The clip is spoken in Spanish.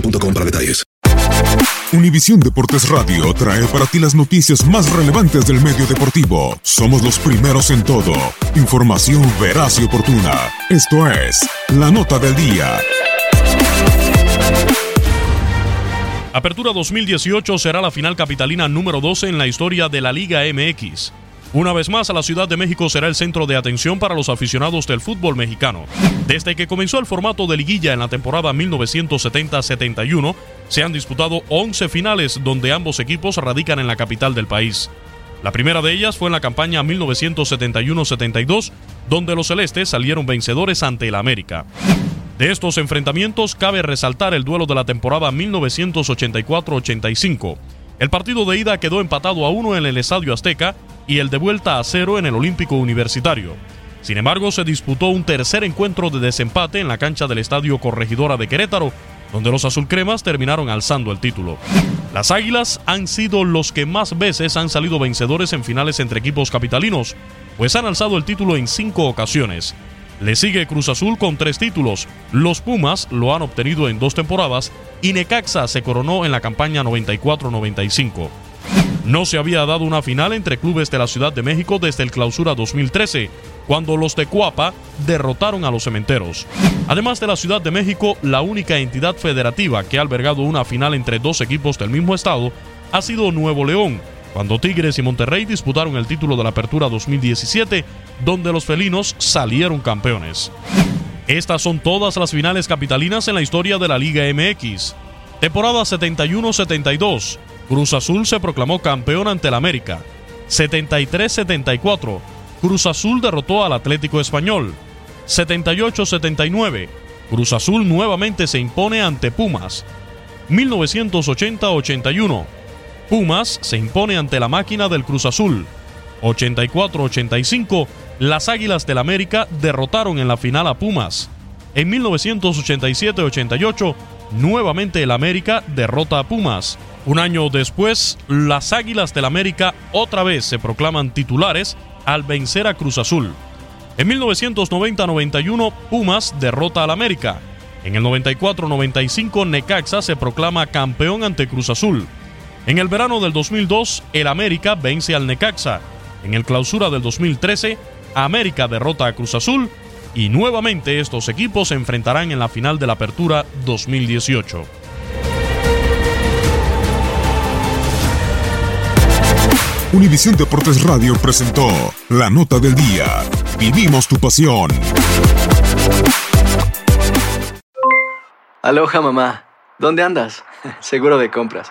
boostmobile.com. Univisión Deportes Radio trae para ti las noticias más relevantes del medio deportivo. Somos los primeros en todo. Información veraz y oportuna. Esto es La Nota del Día. Apertura 2018 será la final capitalina número 12 en la historia de la Liga MX. Una vez más, la Ciudad de México será el centro de atención para los aficionados del fútbol mexicano. Desde que comenzó el formato de liguilla en la temporada 1970-71, se han disputado 11 finales donde ambos equipos radican en la capital del país. La primera de ellas fue en la campaña 1971-72, donde los celestes salieron vencedores ante el América. De estos enfrentamientos cabe resaltar el duelo de la temporada 1984-85. El partido de ida quedó empatado a uno en el Estadio Azteca y el de vuelta a cero en el Olímpico Universitario. Sin embargo, se disputó un tercer encuentro de desempate en la cancha del Estadio Corregidora de Querétaro, donde los azulcremas terminaron alzando el título. Las Águilas han sido los que más veces han salido vencedores en finales entre equipos capitalinos, pues han alzado el título en cinco ocasiones. Le sigue Cruz Azul con tres títulos, los Pumas lo han obtenido en dos temporadas y Necaxa se coronó en la campaña 94-95. No se había dado una final entre clubes de la Ciudad de México desde el clausura 2013, cuando los de Cuapa derrotaron a los cementeros. Además de la Ciudad de México, la única entidad federativa que ha albergado una final entre dos equipos del mismo estado ha sido Nuevo León, cuando Tigres y Monterrey disputaron el título de la Apertura 2017, donde los felinos salieron campeones. Estas son todas las finales capitalinas en la historia de la Liga MX. Temporada 71-72. Cruz Azul se proclamó campeón ante el América. 73-74. Cruz Azul derrotó al Atlético Español. 78-79. Cruz Azul nuevamente se impone ante Pumas. 1980-81. Pumas se impone ante la máquina del Cruz Azul. 84-85. Las Águilas del América derrotaron en la final a Pumas. En 1987-88, nuevamente el América derrota a Pumas. Un año después, las Águilas del América otra vez se proclaman titulares al vencer a Cruz Azul. En 1990-91, Pumas derrota al América. En el 94-95, Necaxa se proclama campeón ante Cruz Azul. En el verano del 2002, el América vence al Necaxa. En el clausura del 2013, América derrota a Cruz Azul y nuevamente estos equipos se enfrentarán en la final de la Apertura 2018. Univisión Deportes Radio presentó La Nota del Día. Vivimos tu pasión. Aloha mamá. ¿Dónde andas? Seguro de compras.